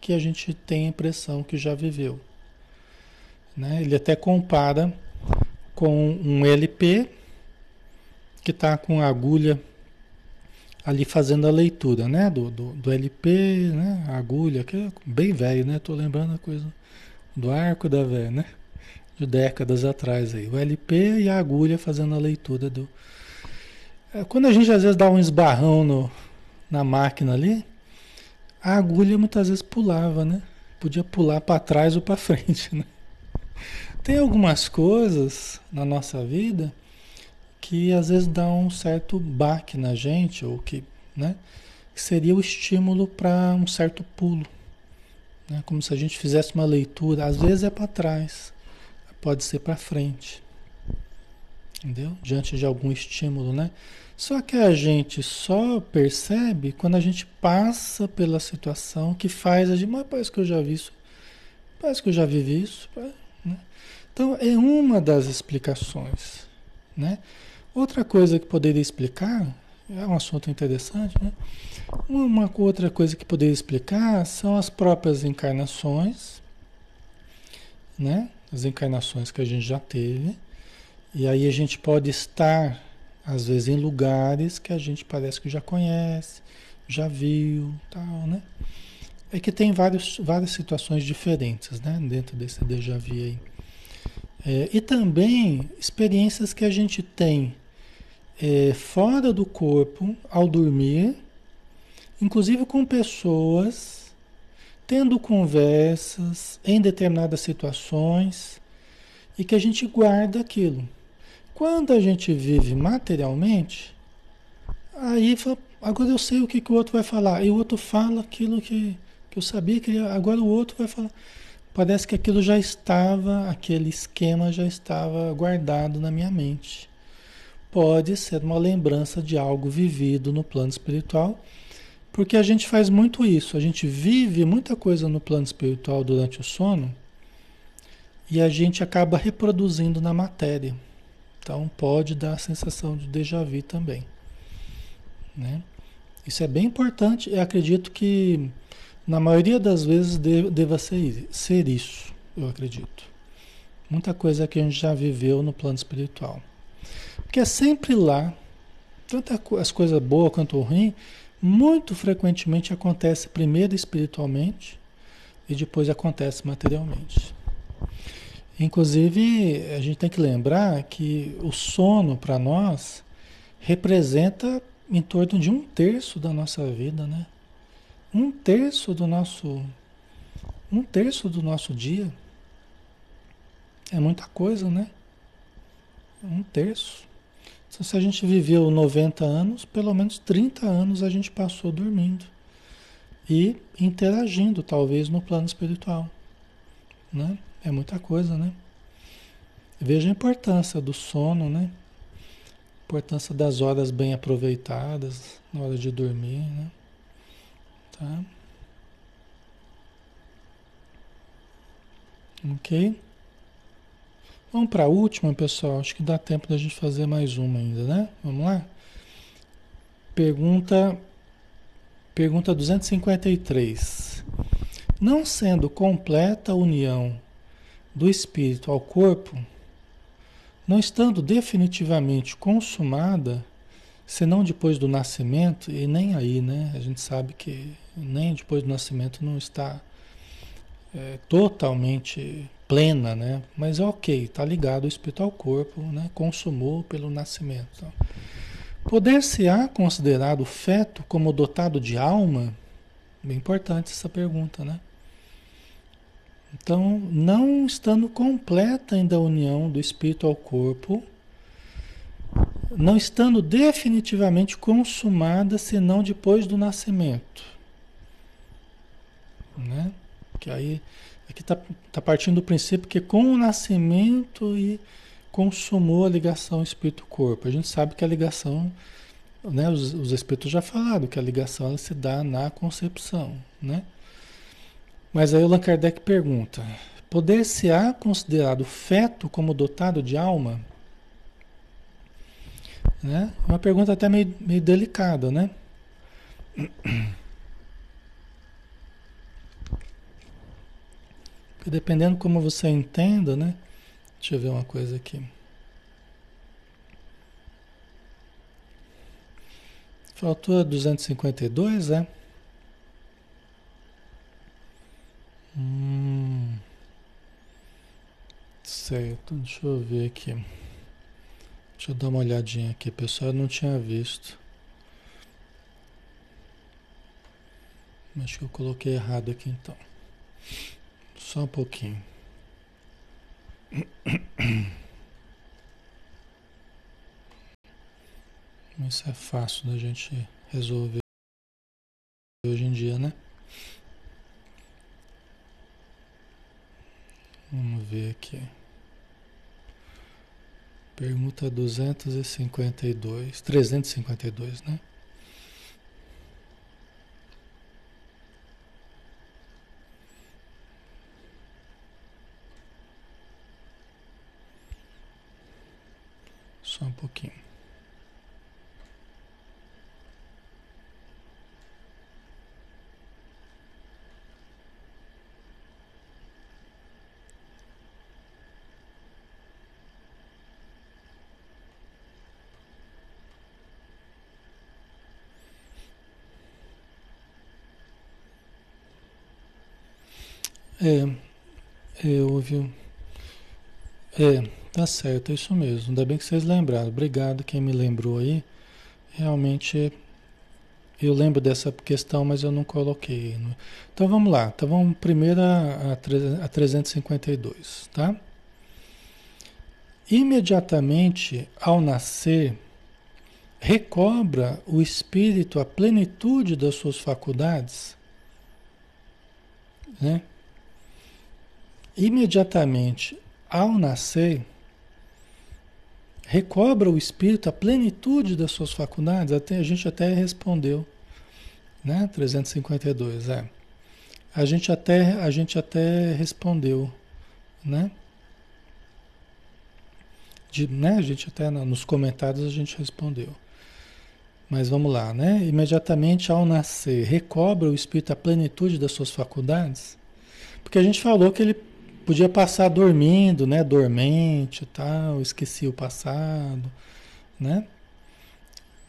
que a gente tem a impressão que já viveu. Né? Ele até compara com um LP que está com a agulha ali fazendo a leitura, né? Do, do, do LP, né? A agulha, que é bem velho, né? Tô lembrando a coisa do arco da velha, né? De décadas atrás aí. O LP e a agulha fazendo a leitura do. É, quando a gente às vezes dá um esbarrão no, na máquina ali, a agulha muitas vezes pulava, né? Podia pular para trás ou para frente, né? Tem algumas coisas na nossa vida que às vezes dá um certo baque na gente, ou que, né, que seria o estímulo para um certo pulo. Né? Como se a gente fizesse uma leitura, às vezes é para trás, pode ser para frente. Entendeu? Diante de algum estímulo, né? Só que a gente só percebe quando a gente passa pela situação que faz a gente, mas parece que eu já vi isso, parece que eu já vivi isso. Né? Então é uma das explicações, né? Outra coisa que poderia explicar, é um assunto interessante, né? Uma outra coisa que poderia explicar são as próprias encarnações, né? As encarnações que a gente já teve. E aí a gente pode estar, às vezes, em lugares que a gente parece que já conhece, já viu, tal, né? É que tem vários, várias situações diferentes, né? Dentro desse déjà vu aí. É, e também experiências que a gente tem é, fora do corpo ao dormir, inclusive com pessoas, tendo conversas em determinadas situações e que a gente guarda aquilo. Quando a gente vive materialmente, aí agora eu sei o que, que o outro vai falar, e o outro fala aquilo que, que eu sabia que agora o outro vai falar. Parece que aquilo já estava, aquele esquema já estava guardado na minha mente pode ser uma lembrança de algo vivido no plano espiritual, porque a gente faz muito isso, a gente vive muita coisa no plano espiritual durante o sono e a gente acaba reproduzindo na matéria. Então pode dar a sensação de déjà vu também. Né? Isso é bem importante e acredito que na maioria das vezes deva ser, ser isso, eu acredito. Muita coisa que a gente já viveu no plano espiritual. Porque é sempre lá, tanto as coisas boas quanto ruins, muito frequentemente acontece primeiro espiritualmente e depois acontece materialmente. Inclusive, a gente tem que lembrar que o sono para nós representa em torno de um terço da nossa vida, né? Um terço do nosso um terço do nosso dia. É muita coisa, né? Um terço. Então, se a gente viveu 90 anos, pelo menos 30 anos a gente passou dormindo e interagindo, talvez, no plano espiritual. Né? É muita coisa, né? Veja a importância do sono, né? A importância das horas bem aproveitadas na hora de dormir, né? Tá? Ok? Vamos para a última, pessoal. Acho que dá tempo da gente fazer mais uma ainda, né? Vamos lá? Pergunta, pergunta 253. Não sendo completa a união do espírito ao corpo, não estando definitivamente consumada, senão depois do nascimento, e nem aí, né? A gente sabe que nem depois do nascimento não está é, totalmente plena, né? Mas ok, está ligado o espírito ao corpo, né? Consumou pelo nascimento. Então, Poder-se-á considerado o feto como dotado de alma? Bem importante essa pergunta, né? Então, não estando completa ainda a união do espírito ao corpo, não estando definitivamente consumada senão depois do nascimento. Né? Que aí aqui está tá partindo do princípio que com o nascimento e consumou a ligação espírito-corpo. A gente sabe que a ligação, né, os, os espíritos já falaram que a ligação ela se dá na concepção, né? Mas aí o Allan Kardec pergunta: poder-se-á considerado feto como dotado de alma? Né? Uma pergunta até meio, meio delicada, né? Porque dependendo como você entenda, né? Deixa eu ver uma coisa aqui. Faltou 252, é? Hum, certo, deixa eu ver aqui. Deixa eu dar uma olhadinha aqui, pessoal. Eu não tinha visto. Acho que eu coloquei errado aqui então. Só um pouquinho. Isso é fácil da gente resolver hoje em dia, né? Vamos ver aqui. Pergunta 252, 352, né? Só um pouquinho. É, é, houve. É, tá certo, é isso mesmo. Ainda bem que vocês lembraram. Obrigado quem me lembrou aí. Realmente eu lembro dessa questão, mas eu não coloquei. Então vamos lá. Então vamos primeiro a, a 352, tá? Imediatamente ao nascer, recobra o espírito a plenitude das suas faculdades, né? imediatamente ao nascer, recobra o espírito a plenitude das suas faculdades? Até, a gente até respondeu, né? 352, é. A gente até, a gente até respondeu, né? De, né? A gente até nos comentários a gente respondeu. Mas vamos lá, né? Imediatamente ao nascer, recobra o espírito a plenitude das suas faculdades? Porque a gente falou que ele Podia passar dormindo, né? Dormente e tal, esquecia o passado, né?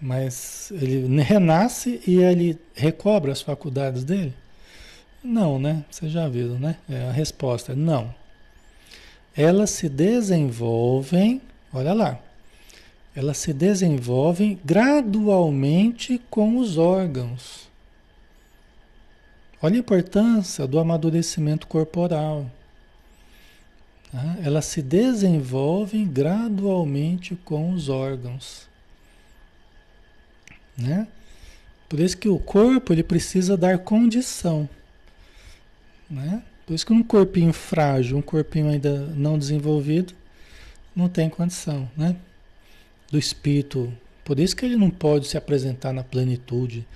Mas ele renasce e ele recobra as faculdades dele? Não, né? Vocês já viram, né? É a resposta é não. Elas se desenvolvem, olha lá, elas se desenvolvem gradualmente com os órgãos. Olha a importância do amadurecimento corporal. Tá? Elas se desenvolvem gradualmente com os órgãos. Né? Por isso que o corpo ele precisa dar condição. Né? Por isso que um corpinho frágil, um corpinho ainda não desenvolvido, não tem condição, né? Do espírito. Por isso que ele não pode se apresentar na plenitude,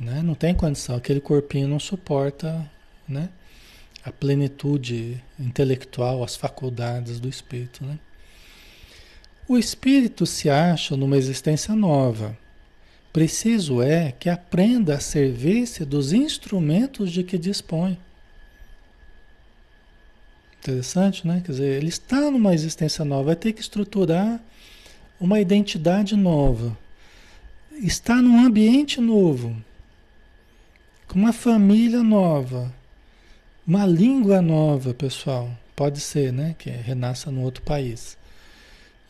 né? Não tem condição, aquele corpinho não suporta, né? A plenitude intelectual, as faculdades do espírito. Né? O espírito se acha numa existência nova, Preciso é que aprenda a servir-se dos instrumentos de que dispõe. Interessante, né? Quer dizer, ele está numa existência nova, vai ter que estruturar uma identidade nova. Está num ambiente novo, com uma família nova, uma língua nova, pessoal. Pode ser, né? Que renasça num outro país.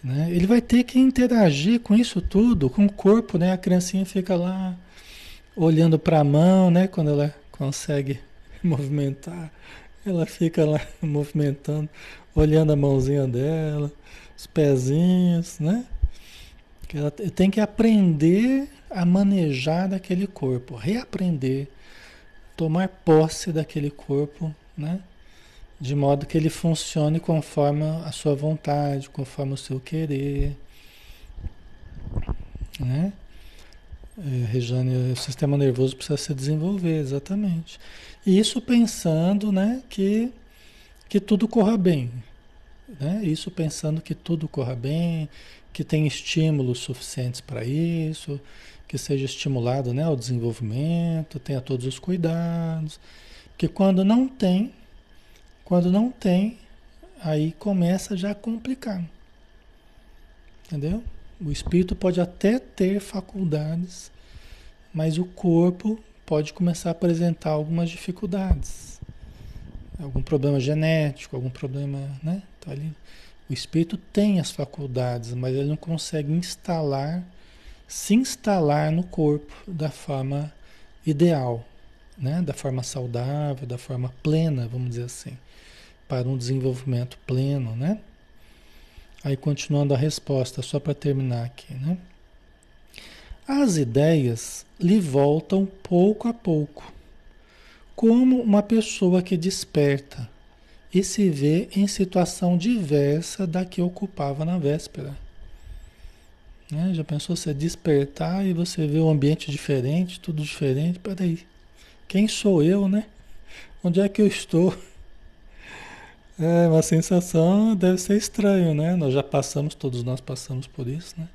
Né? Ele vai ter que interagir com isso tudo, com o corpo, né? A criancinha fica lá olhando para a mão, né? Quando ela consegue movimentar, ela fica lá movimentando, olhando a mãozinha dela, os pezinhos, né? Ela tem que aprender a manejar daquele corpo, reaprender, tomar posse daquele corpo, né? de modo que ele funcione conforme a sua vontade, conforme o seu querer. Né? É, Rejane, o sistema nervoso precisa se desenvolver, exatamente. E isso pensando né, que, que tudo corra bem. Né? Isso pensando que tudo corra bem, que tem estímulos suficientes para isso, que seja estimulado né, o desenvolvimento, tenha todos os cuidados. Porque quando não tem, quando não tem, aí começa já a complicar. Entendeu? O espírito pode até ter faculdades, mas o corpo pode começar a apresentar algumas dificuldades. Algum problema genético, algum problema, né? Então, ali, o espírito tem as faculdades, mas ele não consegue instalar, se instalar no corpo da forma ideal, né? Da forma saudável, da forma plena, vamos dizer assim para um desenvolvimento pleno, né? Aí continuando a resposta, só para terminar aqui, né? As ideias lhe voltam pouco a pouco, como uma pessoa que desperta e se vê em situação diversa da que ocupava na véspera. Né? Já pensou você despertar e você vê um ambiente diferente, tudo diferente? Peraí, quem sou eu, né? Onde é que eu estou? É, uma sensação deve ser estranho, né? Nós já passamos, todos nós passamos por isso, né?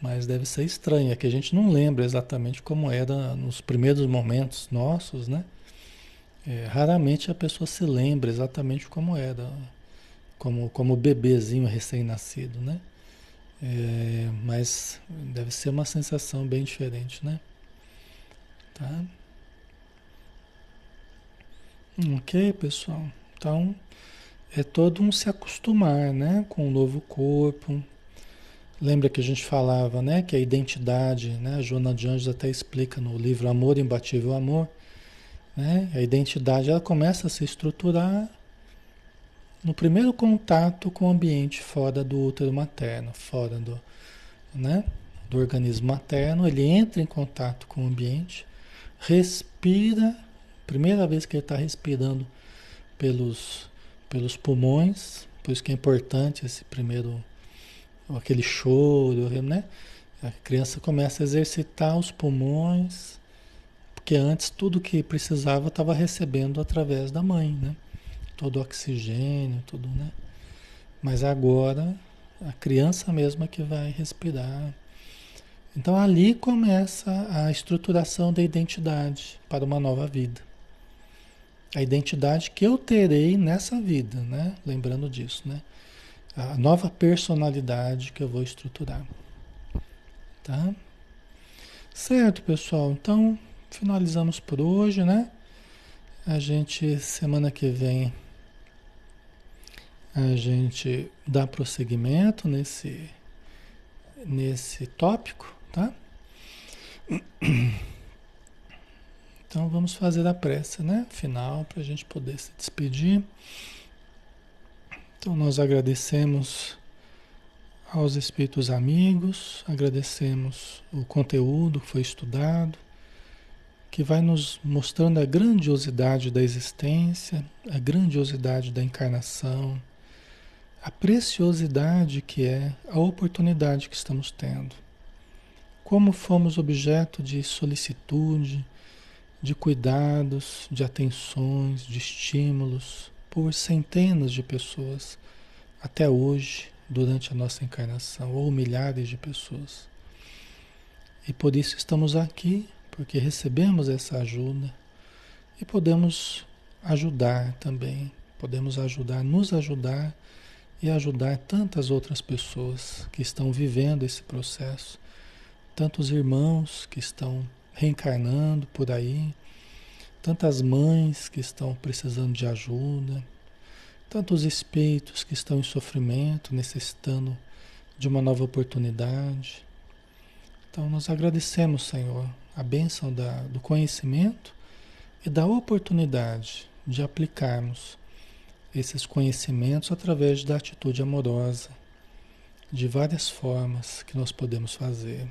Mas deve ser estranho, é que a gente não lembra exatamente como era nos primeiros momentos nossos, né? É, raramente a pessoa se lembra exatamente como era, como, como bebezinho recém-nascido, né? É, mas deve ser uma sensação bem diferente, né? Tá? Ok, pessoal. Então, é todo um se acostumar, né, com o um novo corpo. Lembra que a gente falava, né, que a identidade, né, a Joana de Anjos até explica no livro Amor Imbatível Amor, né, a identidade ela começa a se estruturar no primeiro contato com o ambiente fora do útero materno, fora do, né, do organismo materno, ele entra em contato com o ambiente, respira, primeira vez que ele está respirando pelos pelos pulmões, por isso que é importante esse primeiro, aquele choro, né? A criança começa a exercitar os pulmões, porque antes tudo que precisava estava recebendo através da mãe, né? Todo o oxigênio, tudo, né? Mas agora a criança mesma que vai respirar. Então ali começa a estruturação da identidade para uma nova vida a identidade que eu terei nessa vida, né? Lembrando disso, né? A nova personalidade que eu vou estruturar. Tá? Certo, pessoal. Então, finalizamos por hoje, né? A gente, semana que vem, a gente dá prosseguimento nesse, nesse tópico, tá? Então vamos fazer a prece, né? Final, para a gente poder se despedir. Então nós agradecemos aos espíritos amigos, agradecemos o conteúdo que foi estudado, que vai nos mostrando a grandiosidade da existência, a grandiosidade da encarnação, a preciosidade que é a oportunidade que estamos tendo. Como fomos objeto de solicitude, de cuidados, de atenções, de estímulos por centenas de pessoas até hoje, durante a nossa encarnação, ou milhares de pessoas. E por isso estamos aqui, porque recebemos essa ajuda e podemos ajudar também, podemos ajudar, nos ajudar e ajudar tantas outras pessoas que estão vivendo esse processo, tantos irmãos que estão reencarnando por aí, tantas mães que estão precisando de ajuda, tantos espíritos que estão em sofrimento, necessitando de uma nova oportunidade. Então, nós agradecemos, Senhor, a bênção da, do conhecimento e da oportunidade de aplicarmos esses conhecimentos através da atitude amorosa, de várias formas que nós podemos fazer.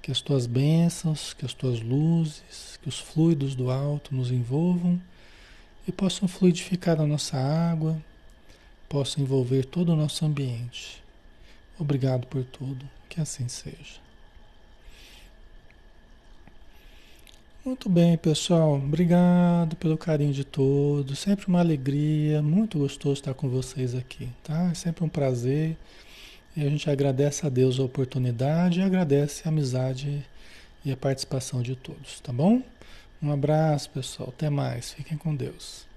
Que as tuas bênçãos, que as tuas luzes, que os fluidos do alto nos envolvam e possam fluidificar a nossa água, possam envolver todo o nosso ambiente. Obrigado por tudo, que assim seja. Muito bem, pessoal. Obrigado pelo carinho de todos. Sempre uma alegria, muito gostoso estar com vocês aqui, tá? É sempre um prazer. E a gente agradece a Deus a oportunidade e agradece a amizade e a participação de todos, tá bom? Um abraço, pessoal. Até mais. Fiquem com Deus.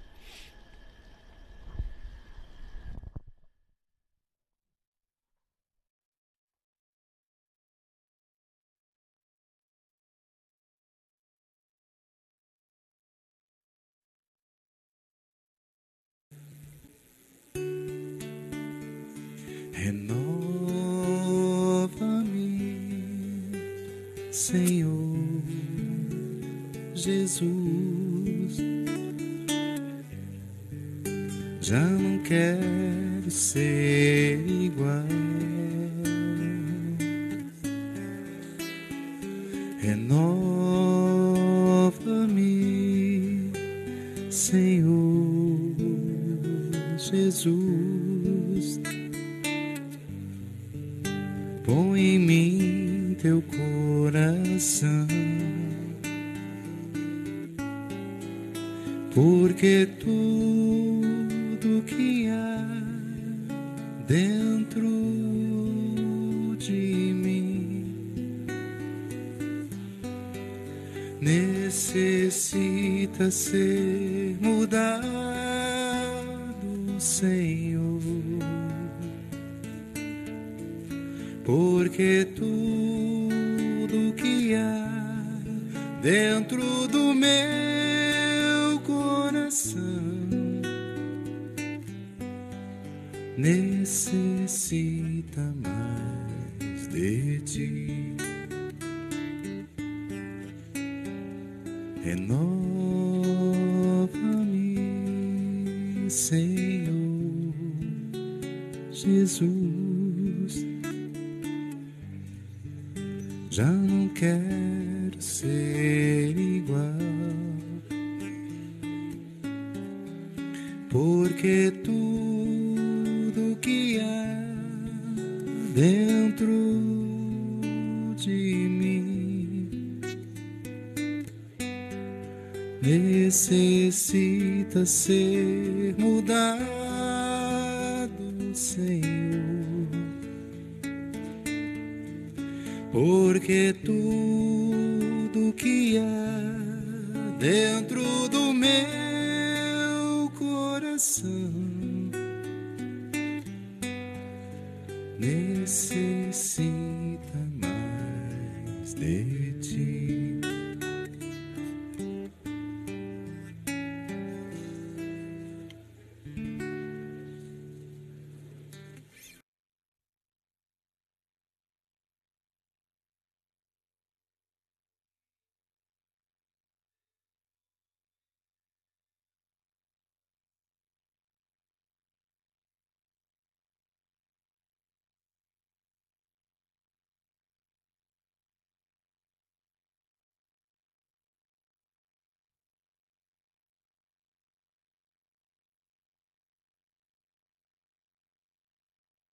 Porque tudo que há dentro do meu necessita